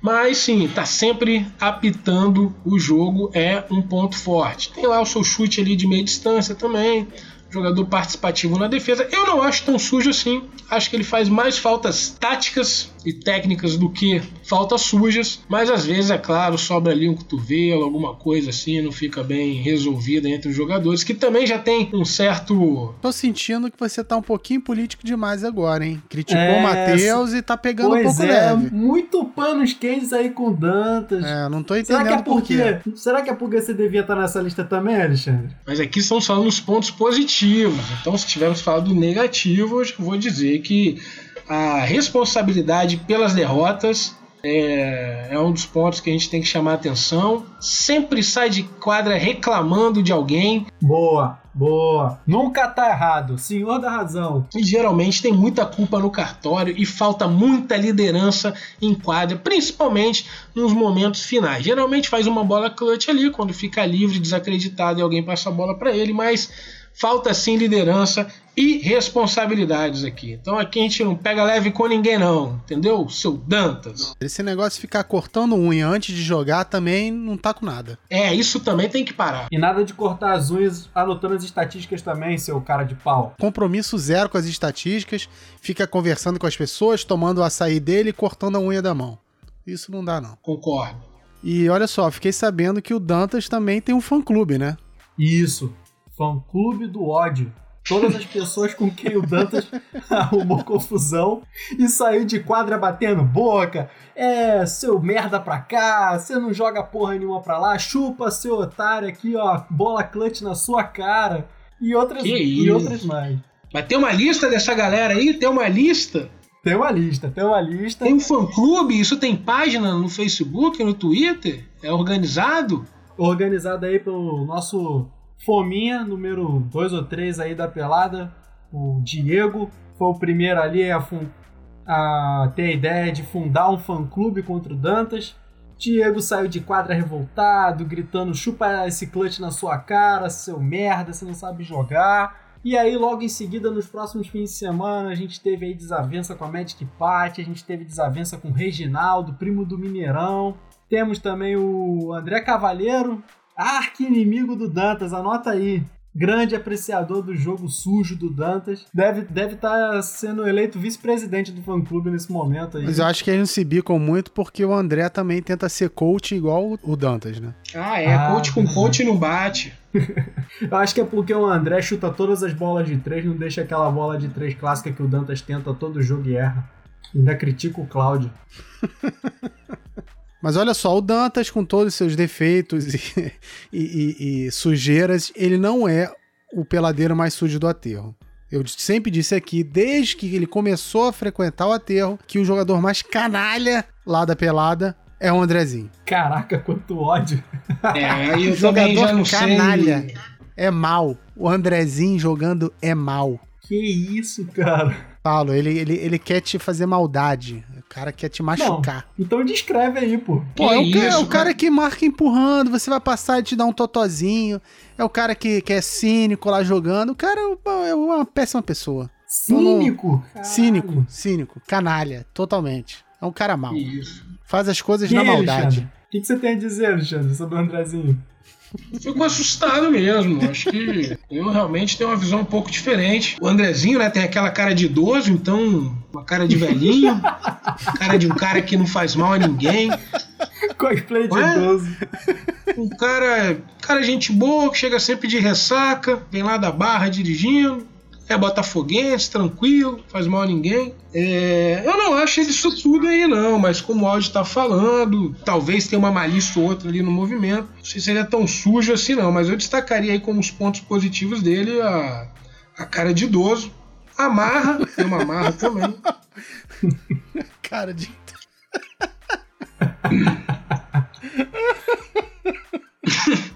Mas sim, tá sempre apitando o jogo, é um ponto forte. Tem lá o seu chute ali de meia distância também, jogador participativo na defesa. Eu não acho tão sujo assim. Acho que ele faz mais faltas táticas e técnicas do que faltas sujas, mas às vezes, é claro, sobra ali um cotovelo, alguma coisa assim, não fica bem resolvida entre os jogadores, que também já tem um certo. Tô sentindo que você tá um pouquinho político demais agora, hein? Criticou é, o Matheus e tá pegando um pouco é, leve. Muito panos quentes aí com Dantas. É, não tô entendendo será que é porque, por quê. Será que é porque você devia estar nessa lista também, Alexandre? Mas aqui estamos falando os pontos positivos. Então, se tivermos falado negativos, vou dizer que a responsabilidade pelas derrotas é, é, um dos pontos que a gente tem que chamar a atenção. Sempre sai de quadra reclamando de alguém. Boa, boa. Nunca tá errado, senhor da razão. E geralmente tem muita culpa no cartório e falta muita liderança em quadra, principalmente nos momentos finais. Geralmente faz uma bola clutch ali, quando fica livre, desacreditado e alguém passa a bola para ele, mas falta sim liderança e responsabilidades aqui. Então aqui a gente não pega leve com ninguém não, entendeu? Seu Dantas. Esse negócio de ficar cortando unha antes de jogar também não tá com nada. É, isso também tem que parar. E nada de cortar as unhas anotando as estatísticas também, seu cara de pau. Compromisso zero com as estatísticas, fica conversando com as pessoas, tomando o açaí dele e cortando a unha da mão. Isso não dá não. Concordo. E olha só, fiquei sabendo que o Dantas também tem um fã-clube, né? Isso. Fã-clube do ódio todas as pessoas com quem o Dantas arrumou confusão e saiu de quadra batendo boca. É, seu merda pra cá, você não joga porra nenhuma pra lá, chupa seu otário aqui, ó, bola clutch na sua cara. E outras, e outras mais. Mas tem uma lista dessa galera aí? Tem uma lista? Tem uma lista, tem uma lista. Tem um fã-clube? Isso tem página no Facebook, no Twitter? É organizado? Organizado aí pelo nosso Fominha, número 2 ou 3 aí da pelada, o Diego, foi o primeiro ali a, a ter a ideia de fundar um fã-clube contra o Dantas. Diego saiu de quadra revoltado, gritando: chupa esse clutch na sua cara, seu merda, você não sabe jogar. E aí, logo em seguida, nos próximos fins de semana, a gente teve aí desavença com a Magic Party, a gente teve desavença com o Reginaldo, primo do Mineirão. Temos também o André Cavalheiro, arqui-inimigo do Dantas, anota aí. Grande apreciador do jogo sujo do Dantas. Deve estar deve tá sendo eleito vice-presidente do fã-clube nesse momento aí. Mas eu acho que eles não se bicam muito porque o André também tenta ser coach igual o Dantas, né? Ah, é. Ah, coach com coach não bate. eu acho que é porque o André chuta todas as bolas de três, não deixa aquela bola de três clássica que o Dantas tenta todo jogo e erra. Ainda critica o Cláudio. Mas olha só, o Dantas, com todos os seus defeitos e, e, e, e, sujeiras, ele não é o peladeiro mais sujo do aterro. Eu sempre disse aqui, desde que ele começou a frequentar o aterro, que o jogador mais canalha lá da pelada é o Andrezinho. Caraca, quanto ódio! É, eu jogador canalha sei. é mal. O Andrezinho jogando é mal. Que isso, cara? Paulo, ele, ele, ele quer te fazer maldade. O cara quer te machucar. Não, então descreve aí, pô. Pô, é o, isso, é o cara que marca empurrando, você vai passar e te dar um totozinho. É o cara que, que é cínico lá jogando. O cara é, é uma péssima pessoa. Cínico? Não, cínico, cínico. Canalha, totalmente. É um cara mau. Isso. Faz as coisas e na maldade. O que, que você tem a dizer, Alexandre, sobre o Andrezinho? Fico assustado mesmo. Acho que eu realmente tenho uma visão um pouco diferente. O Andrezinho, né, tem aquela cara de idoso, então uma cara de velhinho, cara de um cara que não faz mal a ninguém. Cosplay de é? idoso. Um cara, cara gente boa, que chega sempre de ressaca, vem lá da barra dirigindo. É botafoguense, tranquilo, faz mal a ninguém. É, eu não acho ele isso tudo aí, não, mas como o áudio tá falando, talvez tenha uma malícia ou outra ali no movimento. Não sei se ele é tão sujo assim, não, mas eu destacaria aí como os pontos positivos dele a, a cara de idoso. A marra, tem uma marra também. cara de.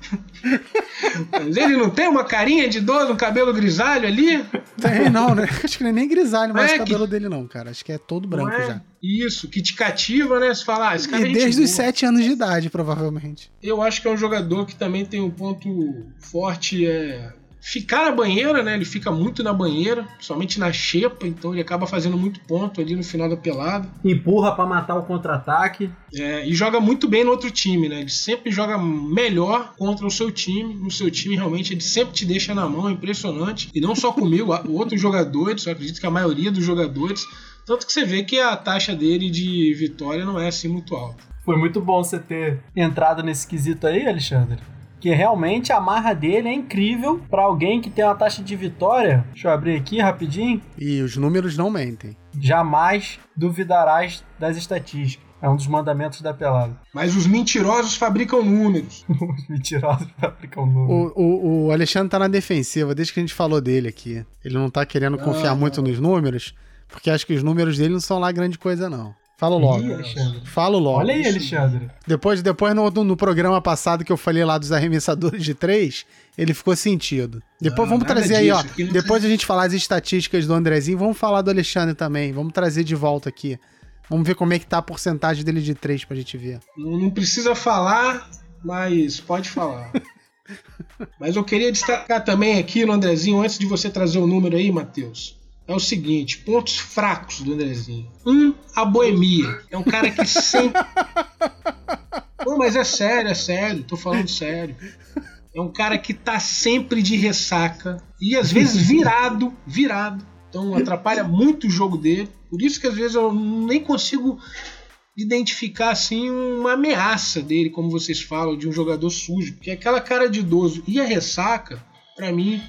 Mas ele não tem uma carinha de idoso, um cabelo grisalho ali? Tem, não, né? Acho que não é nem grisalho mais é o cabelo que... dele, não, cara. Acho que é todo branco é? já. Isso, que te cativa, né? Se falar, ah, esse cara e é desde os sete anos de idade, provavelmente. Eu acho que é um jogador que também tem um ponto forte, é ficar na banheira, né? Ele fica muito na banheira, somente na xepa, então ele acaba fazendo muito ponto ali no final da pelada. Empurra para matar o contra-ataque. É, e joga muito bem no outro time, né? Ele sempre joga melhor contra o seu time. No seu time, realmente, ele sempre te deixa na mão, é impressionante. E não só comigo, outros jogadores, eu acredito que a maioria dos jogadores. Tanto que você vê que a taxa dele de vitória não é assim muito alta. Foi muito bom você ter entrado nesse quesito aí, Alexandre que realmente a marra dele é incrível para alguém que tem uma taxa de vitória. Deixa eu abrir aqui rapidinho. E os números não mentem. Jamais duvidarás das estatísticas. É um dos mandamentos da pelada. Mas os mentirosos fabricam números. os mentirosos fabricam números. O, o, o, Alexandre tá na defensiva, desde que a gente falou dele aqui. Ele não tá querendo confiar muito nos números, porque acho que os números dele não são lá grande coisa, não. Falo logo. Ih, Falo logo. Olha aí, Alexandre. Depois, depois no, no, programa passado que eu falei lá dos arremessadores de três, ele ficou sentido. Depois não, vamos trazer aí, ó. Depois tem... a gente falar as estatísticas do Andrezinho, vamos falar do Alexandre também. Vamos trazer de volta aqui. Vamos ver como é que tá a porcentagem dele de três pra gente ver. Não, não precisa falar, mas pode falar. mas eu queria destacar também aqui no Andrezinho, antes de você trazer o número aí, Matheus é o seguinte: pontos fracos do Andrezinho. Um, a boemia. É um cara que sempre. Pô, mas é sério, é sério, tô falando sério. É um cara que tá sempre de ressaca e às vezes virado, virado. Então atrapalha muito o jogo dele. Por isso que às vezes eu nem consigo identificar assim uma ameaça dele, como vocês falam, de um jogador sujo, porque aquela cara de idoso e a ressaca, para mim,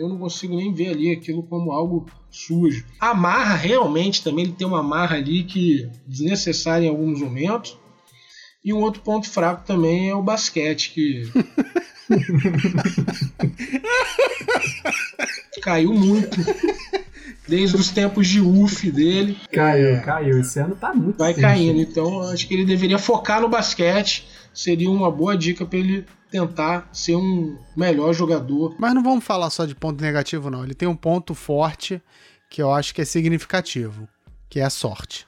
eu não consigo nem ver ali aquilo como algo sujo. A marra, realmente, também ele tem uma marra ali que é desnecessária em alguns momentos. E um outro ponto fraco também é o basquete, que. caiu muito. Desde os tempos de UF dele. Caiu, é, caiu. Esse ano tá muito Vai caindo. Então acho que ele deveria focar no basquete. Seria uma boa dica para ele tentar ser um melhor jogador. Mas não vamos falar só de ponto negativo, não. Ele tem um ponto forte que eu acho que é significativo, que é a sorte.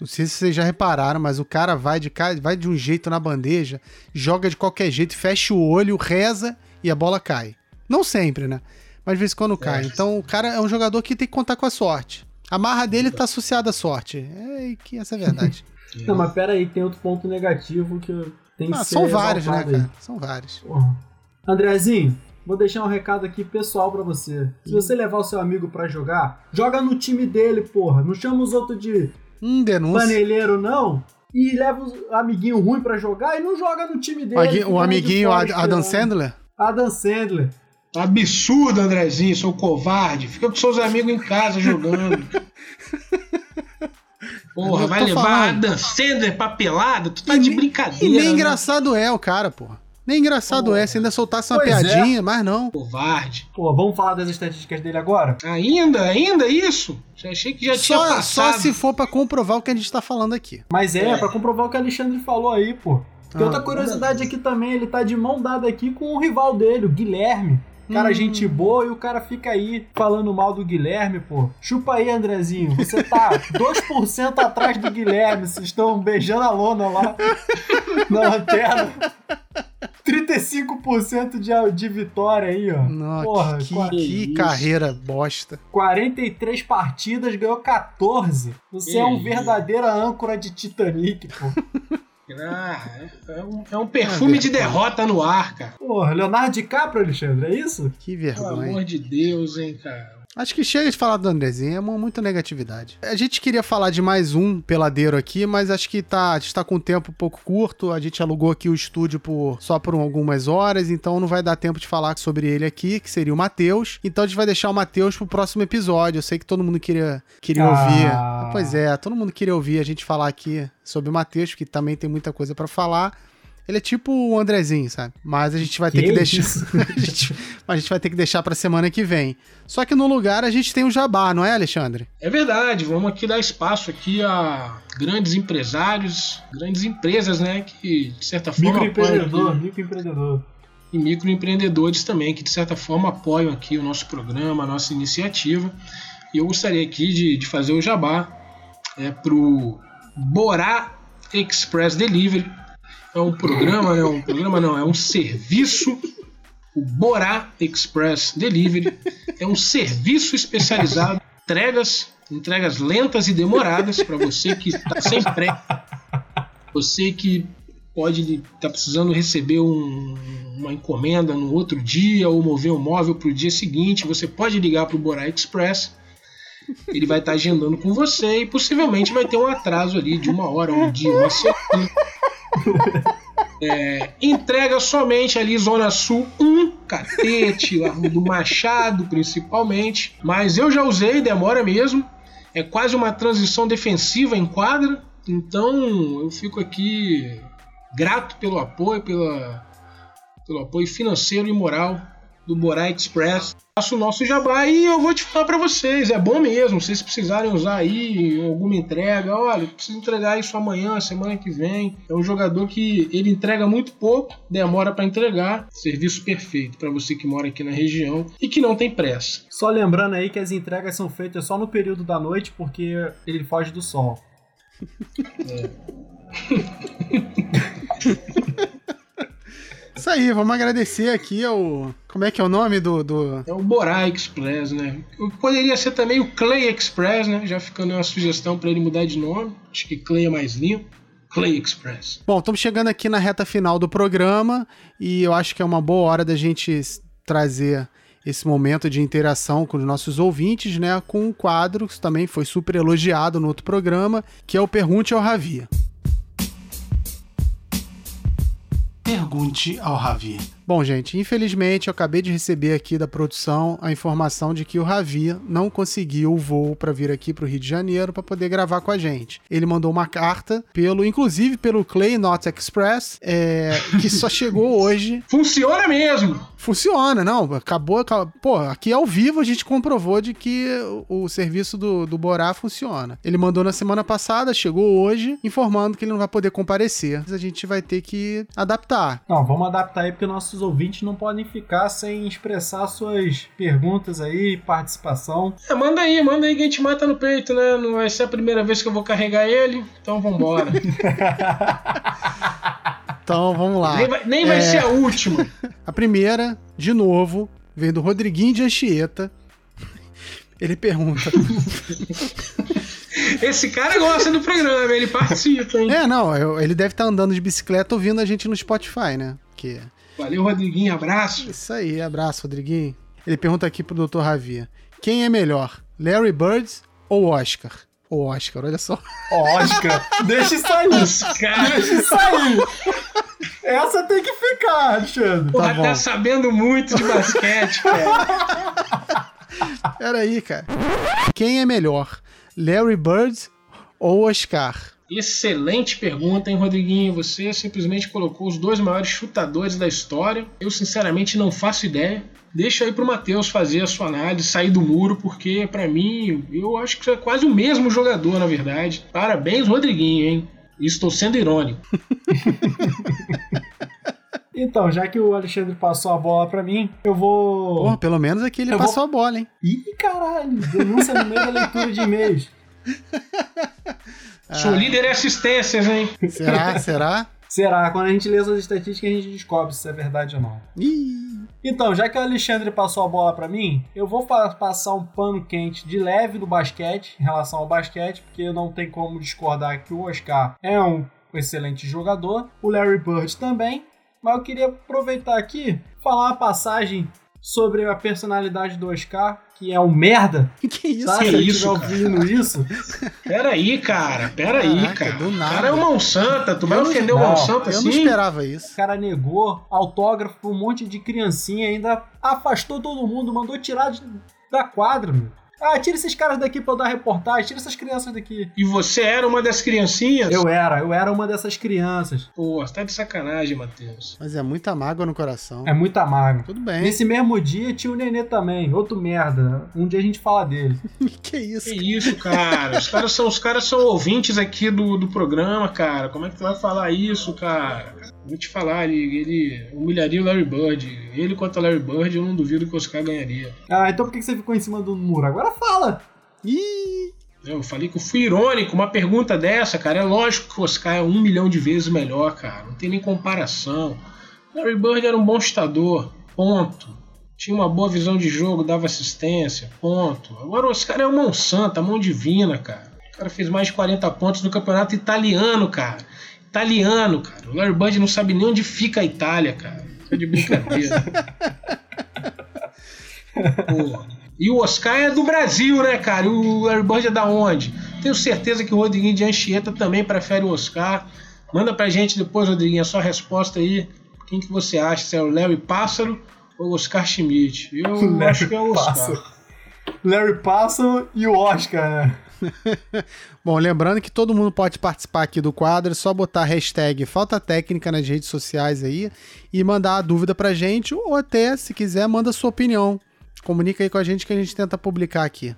Não sei se vocês já repararam, mas o cara vai de, vai de um jeito na bandeja, joga de qualquer jeito, fecha o olho, reza e a bola cai. Não sempre, né? Mas de vez em quando cai. É. Então o cara é um jogador que tem que contar com a sorte. A marra dele tá associada à sorte. É que essa é a verdade. Não, mas pera aí, tem outro ponto negativo que tem que ah, ser São vários, né, cara? São vários. Porra. Andrezinho, vou deixar um recado aqui pessoal para você. Se você levar o seu amigo para jogar, joga no time dele, porra. Não chama os outros de hum, denúncia. panelheiro, não. E leva o amiguinho ruim para jogar e não joga no time dele. O, amiguinho Adam Sandler? Adam Sandler. Absurdo, Andrezinho, seu covarde. Fica com seus amigos em casa jogando. Porra, vai levar falando. Adam Sandler pra pelada? Tu tá e de brincadeira. E nem né? engraçado é o cara, porra. Nem engraçado porra. é, se ainda soltasse uma pois é. piadinha, é. mas não. Covarde. Pô, vamos falar das estatísticas dele agora? Ainda? Ainda isso? Já achei que já só, tinha passado. Só se for pra comprovar o que a gente tá falando aqui. Mas é, é. pra comprovar o que o Alexandre falou aí, pô. Tem ah, outra curiosidade aqui também, ele tá de mão dada aqui com o rival dele, o Guilherme. Cara, hum. gente boa, e o cara fica aí falando mal do Guilherme, pô. Chupa aí, Andrezinho. Você tá 2% atrás do Guilherme. Vocês estão beijando a lona lá na lanterna. 35% de, de vitória aí, ó. Nossa, Porra, que, que carreira bosta. 43 partidas, ganhou 14. Você que é um verdadeiro âncora de Titanic, pô. Ah, é, um, é um perfume de derrota no ar, cara. Porra, Leonardo DiCaprio, Alexandre, é isso? Que vergonha. Pelo amor de Deus, hein, cara. Acho que chega de falar do Andrezinho, é muita negatividade. A gente queria falar de mais um peladeiro aqui, mas acho que tá, a gente tá com um tempo um pouco curto. A gente alugou aqui o estúdio por, só por algumas horas, então não vai dar tempo de falar sobre ele aqui, que seria o Matheus. Então a gente vai deixar o Matheus pro próximo episódio. Eu sei que todo mundo queria, queria ah. ouvir. Pois é, todo mundo queria ouvir a gente falar aqui sobre o Matheus, que também tem muita coisa para falar. Ele é tipo o Andrezinho, sabe? Mas a gente vai que ter que deixar. a, gente, a gente vai ter que deixar pra semana que vem. Só que no lugar a gente tem o Jabá, não é, Alexandre? É verdade. Vamos aqui dar espaço aqui a grandes empresários, grandes empresas, né? Que de certa forma. Microempreendedor, microempreendedor. E microempreendedores também, que de certa forma apoiam aqui o nosso programa, a nossa iniciativa. E eu gostaria aqui de, de fazer o jabá é, pro Borá Express Delivery é um programa, é um programa não, é um serviço. O Borá Express Delivery é um serviço especializado, entregas, entregas lentas e demoradas para você que está sem pré, você que pode estar tá precisando receber um, uma encomenda no outro dia ou mover um móvel para o dia seguinte, você pode ligar para o Borá Express. Ele vai estar tá agendando com você e possivelmente vai ter um atraso ali de uma hora, um dia, uma semana. É, entrega somente ali Zona Sul 1, Catete, Largo do Machado principalmente. Mas eu já usei, demora mesmo. É quase uma transição defensiva em quadra. Então eu fico aqui grato pelo apoio, pela, pelo apoio financeiro e moral do Borá Express. Faço o nosso jabá e eu vou te falar para vocês, é bom mesmo. Se vocês precisarem usar aí alguma entrega, olha, preciso entregar isso amanhã, semana que vem. É um jogador que ele entrega muito pouco, demora para entregar. Serviço perfeito para você que mora aqui na região e que não tem pressa. Só lembrando aí que as entregas são feitas só no período da noite porque ele foge do sol. É. Isso aí, vamos agradecer aqui ao. Como é que é o nome do. do... É o Borá Express, né? Poderia ser também o Clay Express, né? Já ficando uma sugestão para ele mudar de nome. Acho que Clay é mais limpo. Clay Express. Bom, estamos chegando aqui na reta final do programa e eu acho que é uma boa hora da gente trazer esse momento de interação com os nossos ouvintes, né? Com um quadro que também foi super elogiado no outro programa, que é o Pergunte ao Ravia. Pergunte ao Ravi. Bom, gente, infelizmente eu acabei de receber aqui da produção a informação de que o Ravi não conseguiu o voo para vir aqui para o Rio de Janeiro para poder gravar com a gente. Ele mandou uma carta pelo, inclusive pelo Clay Not Express, é, que só chegou hoje. Funciona mesmo. Funciona, não. Acabou, acabou. Pô, aqui ao vivo a gente comprovou de que o, o serviço do, do Borá funciona. Ele mandou na semana passada, chegou hoje, informando que ele não vai poder comparecer. A gente vai ter que adaptar. Não, vamos adaptar aí porque nossos ouvintes não podem ficar sem expressar suas perguntas aí, participação. É, manda aí, manda aí que a gente mata no peito, né? Não vai ser a primeira vez que eu vou carregar ele, então vambora. então vamos lá. Nem vai, nem vai é... ser a última. a primeira, de novo, vem do Rodriguinho de Anchieta. Ele pergunta. Esse cara gosta do programa, ele participa, hein? É, não, ele deve estar andando de bicicleta ouvindo a gente no Spotify, né? Que Valeu, Rodriguinho. Abraço. Isso aí, abraço, Rodriguinho. Ele pergunta aqui pro Dr. Ravia: quem é melhor, Larry Bird ou Oscar? O Oscar, olha só. Oscar, deixa isso aí. Oscar. Deixa isso aí. Essa tem que ficar, Alexandre. Porra, tá, tá sabendo muito de basquete, cara. Peraí, cara. Quem é melhor, Larry Bird ou Oscar? Excelente pergunta, hein, Rodriguinho? Você simplesmente colocou os dois maiores chutadores da história. Eu, sinceramente, não faço ideia. Deixa aí pro Matheus fazer a sua análise, sair do muro, porque para mim, eu acho que é quase o mesmo jogador, na verdade. Parabéns, Rodriguinho, hein? Estou sendo irônico. Então, já que o Alexandre passou a bola para mim, eu vou. Pô, pelo menos aqui ele eu passou vou... a bola, hein? Ih, caralho, denúncia no meio da leitura de e-mails. Sou ah. líder em assistências, hein? Será? Será? Será? Quando a gente lê as estatísticas, a gente descobre se é verdade ou não. Ih. Então, já que o Alexandre passou a bola para mim, eu vou passar um pano quente de leve do basquete, em relação ao basquete, porque não tem como discordar que o Oscar é um excelente jogador, o Larry Bird também, mas eu queria aproveitar aqui falar uma passagem sobre a personalidade do Oscar que é um merda. Que isso? Sabe? que isso, estiver cara? ouvindo isso. Peraí, cara, peraí, Caraca, cara. do O nada. cara é o mão santa, tu vai Eu não- ofender o mão santa Eu não assim? esperava isso. O cara negou autógrafo pra um monte de criancinha, ainda afastou todo mundo, mandou tirar de- da quadra, meu. Ah, tira esses caras daqui pra eu dar reportagem, tira essas crianças daqui. E você era uma das criancinhas? Eu era, eu era uma dessas crianças. Pô, você tá de sacanagem, Matheus. Mas é muita mágoa no coração. É muito amargo. Tudo bem. Nesse mesmo dia tinha o Nenê também, outro merda. Um dia a gente fala dele. que isso? Que isso, cara? Os caras são, os caras são ouvintes aqui do, do programa, cara. Como é que tu vai falar isso, cara? Vou te falar, ele, ele humilharia o Larry Bird. Ele contra o Larry Bird, eu não duvido que o Oscar ganharia. Ah, então por que você ficou em cima do muro? Agora fala! Ih, Eu falei que eu fui irônico, uma pergunta dessa, cara. É lógico que o Oscar é um milhão de vezes melhor, cara. Não tem nem comparação. Larry Bird era um bom chutador, ponto. Tinha uma boa visão de jogo, dava assistência, ponto. Agora o Oscar é uma mão santa, mão divina, cara. O cara fez mais de 40 pontos no campeonato italiano, cara. Italiano, cara. O Larry Bird não sabe nem onde fica a Itália, cara. Tá de brincadeira. Pô. E o Oscar é do Brasil, né, cara? E o Larry Bird é da onde? Tenho certeza que o Rodriguinho de Anchieta também prefere o Oscar. Manda pra gente depois, Rodriguinho, a sua resposta aí. Quem que você acha? Se é o Larry Pássaro ou o Oscar Schmidt? Eu Larry acho que é o Oscar. Pássaro. Larry Passam e o Oscar, né? Bom, lembrando que todo mundo pode participar aqui do quadro, é só botar a hashtag Falta Técnica nas redes sociais aí e mandar a dúvida pra gente, ou até, se quiser, manda sua opinião. Comunica aí com a gente que a gente tenta publicar aqui.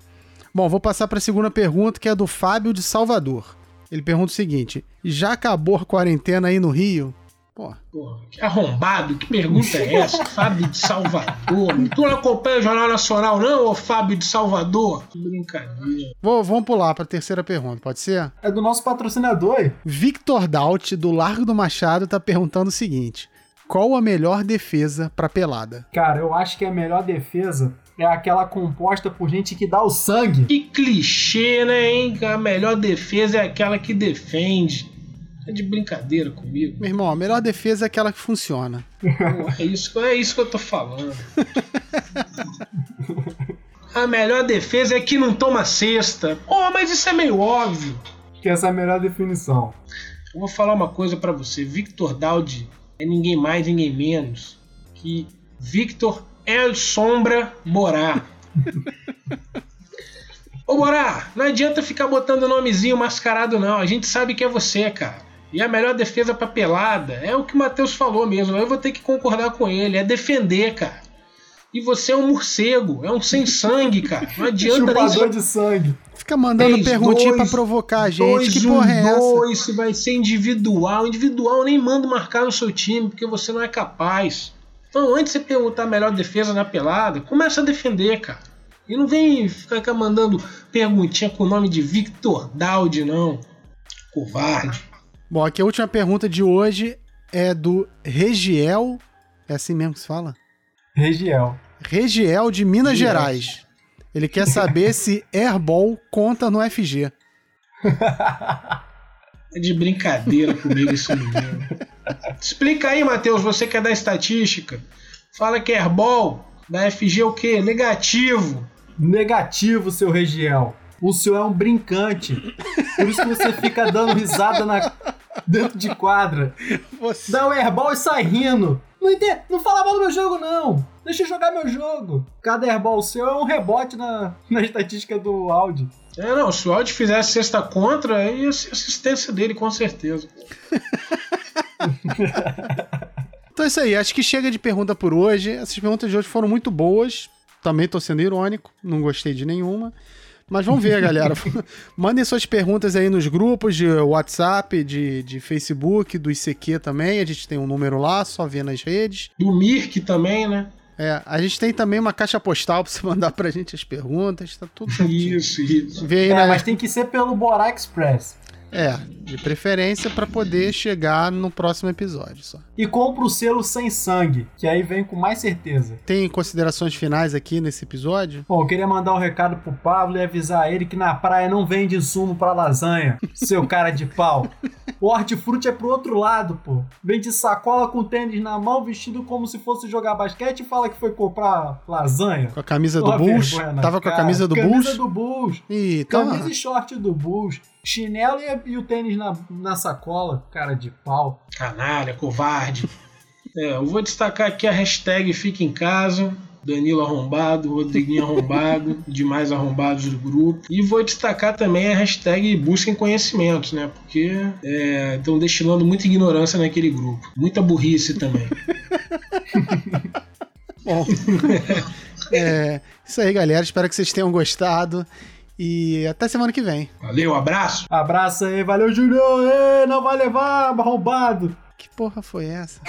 Bom, vou passar para a segunda pergunta, que é do Fábio de Salvador. Ele pergunta o seguinte: já acabou a quarentena aí no Rio? Pô, Porra, que arrombado, que pergunta é essa? Fábio de Salvador. Tu não acompanha o Jornal Nacional, não, ô Fábio de Salvador? Que brincadeira. vou, vamos pular para a terceira pergunta, pode ser? É do nosso patrocinador. Victor Daut, do Largo do Machado, tá perguntando o seguinte: qual a melhor defesa para pelada? Cara, eu acho que a melhor defesa é aquela composta por gente que dá o sangue. Que clichê, né, hein? A melhor defesa é aquela que defende. É de brincadeira comigo. Meu irmão, a melhor defesa é aquela que funciona. É, isso, é isso que eu tô falando. A melhor defesa é que não toma cesta. Pô, mas isso é meio óbvio. Que essa é a melhor definição. Eu vou falar uma coisa pra você. Victor Daudi é ninguém mais, ninguém menos que Victor El Sombra Borá. Ô Borá, não adianta ficar botando nomezinho mascarado não. A gente sabe que é você, cara. E a melhor defesa pra pelada é o que o Matheus falou mesmo. Eu vou ter que concordar com ele. É defender, cara. E você é um morcego. É um sem sangue, cara. Não adianta nem Chupador de sangue. Fica mandando Três, perguntinha dois, pra provocar a gente. Dois, que um, porra é essa? dois, se vai ser individual. Individual eu nem mando marcar no seu time, porque você não é capaz. Então, antes de você perguntar a melhor defesa na pelada, começa a defender, cara. E não vem ficar mandando perguntinha com o nome de Victor Daudi, não. Covarde. Bom, aqui a última pergunta de hoje é do Regiel. É assim mesmo que se fala? Regiel. Regiel de Minas Regiel. Gerais. Ele quer saber se Airball conta no FG. É de brincadeira comigo esse menino. Explica aí, Matheus, você que é da estatística. Fala que Airball da FG é o quê? Negativo. Negativo, seu Regiel. O senhor é um brincante. Por isso que você fica dando risada na... dentro de quadra. Você... Dá o airball e sai rindo. Não, entende? não fala mal do meu jogo, não. Deixa eu jogar meu jogo. Cada airball seu é um rebote na, na estatística do Audi. É, não, se o Audi fizesse sexta contra, ia ser assistência dele, com certeza. Então é isso aí, acho que chega de pergunta por hoje. Essas perguntas de hoje foram muito boas. Também tô sendo irônico, não gostei de nenhuma. Mas vamos ver, galera. Mandem suas perguntas aí nos grupos de WhatsApp, de, de Facebook, do ICQ também. A gente tem um número lá, só ver nas redes. Do Mirk também, né? É, a gente tem também uma caixa postal pra você mandar pra gente as perguntas, tá tudo certinho. Isso, isso. Vê aí É, na... mas tem que ser pelo Borá Express. É, de preferência para poder chegar no próximo episódio só. E compra o selo sem sangue, que aí vem com mais certeza. Tem considerações finais aqui nesse episódio? Bom, eu queria mandar um recado pro Pablo e avisar ele que na praia não vende insumo pra lasanha, seu cara de pau. O hortifruti é pro outro lado, pô. Vende sacola com tênis na mão, vestido como se fosse jogar basquete e fala que foi comprar lasanha. Com a camisa do Bulls? vergonha Tava com a camisa do Camisa Bulls? do Bulls. Ih, então, Camisa e short do Bulls. Chinelo e, e o tênis na, na sacola, cara de pau. Canalha, covarde. É, eu vou destacar aqui a hashtag Fica em Casa. Danilo arrombado, Rodriguinho arrombado, demais arrombados do grupo. E vou destacar também a hashtag Busquem Conhecimentos, né? Porque estão destilando muita ignorância naquele grupo. Muita burrice também. Bom, é, isso aí, galera. Espero que vocês tenham gostado. E até semana que vem. Valeu, abraço! Abraço aí, valeu! Ê, Não vai levar, arrombado! Que porra foi essa?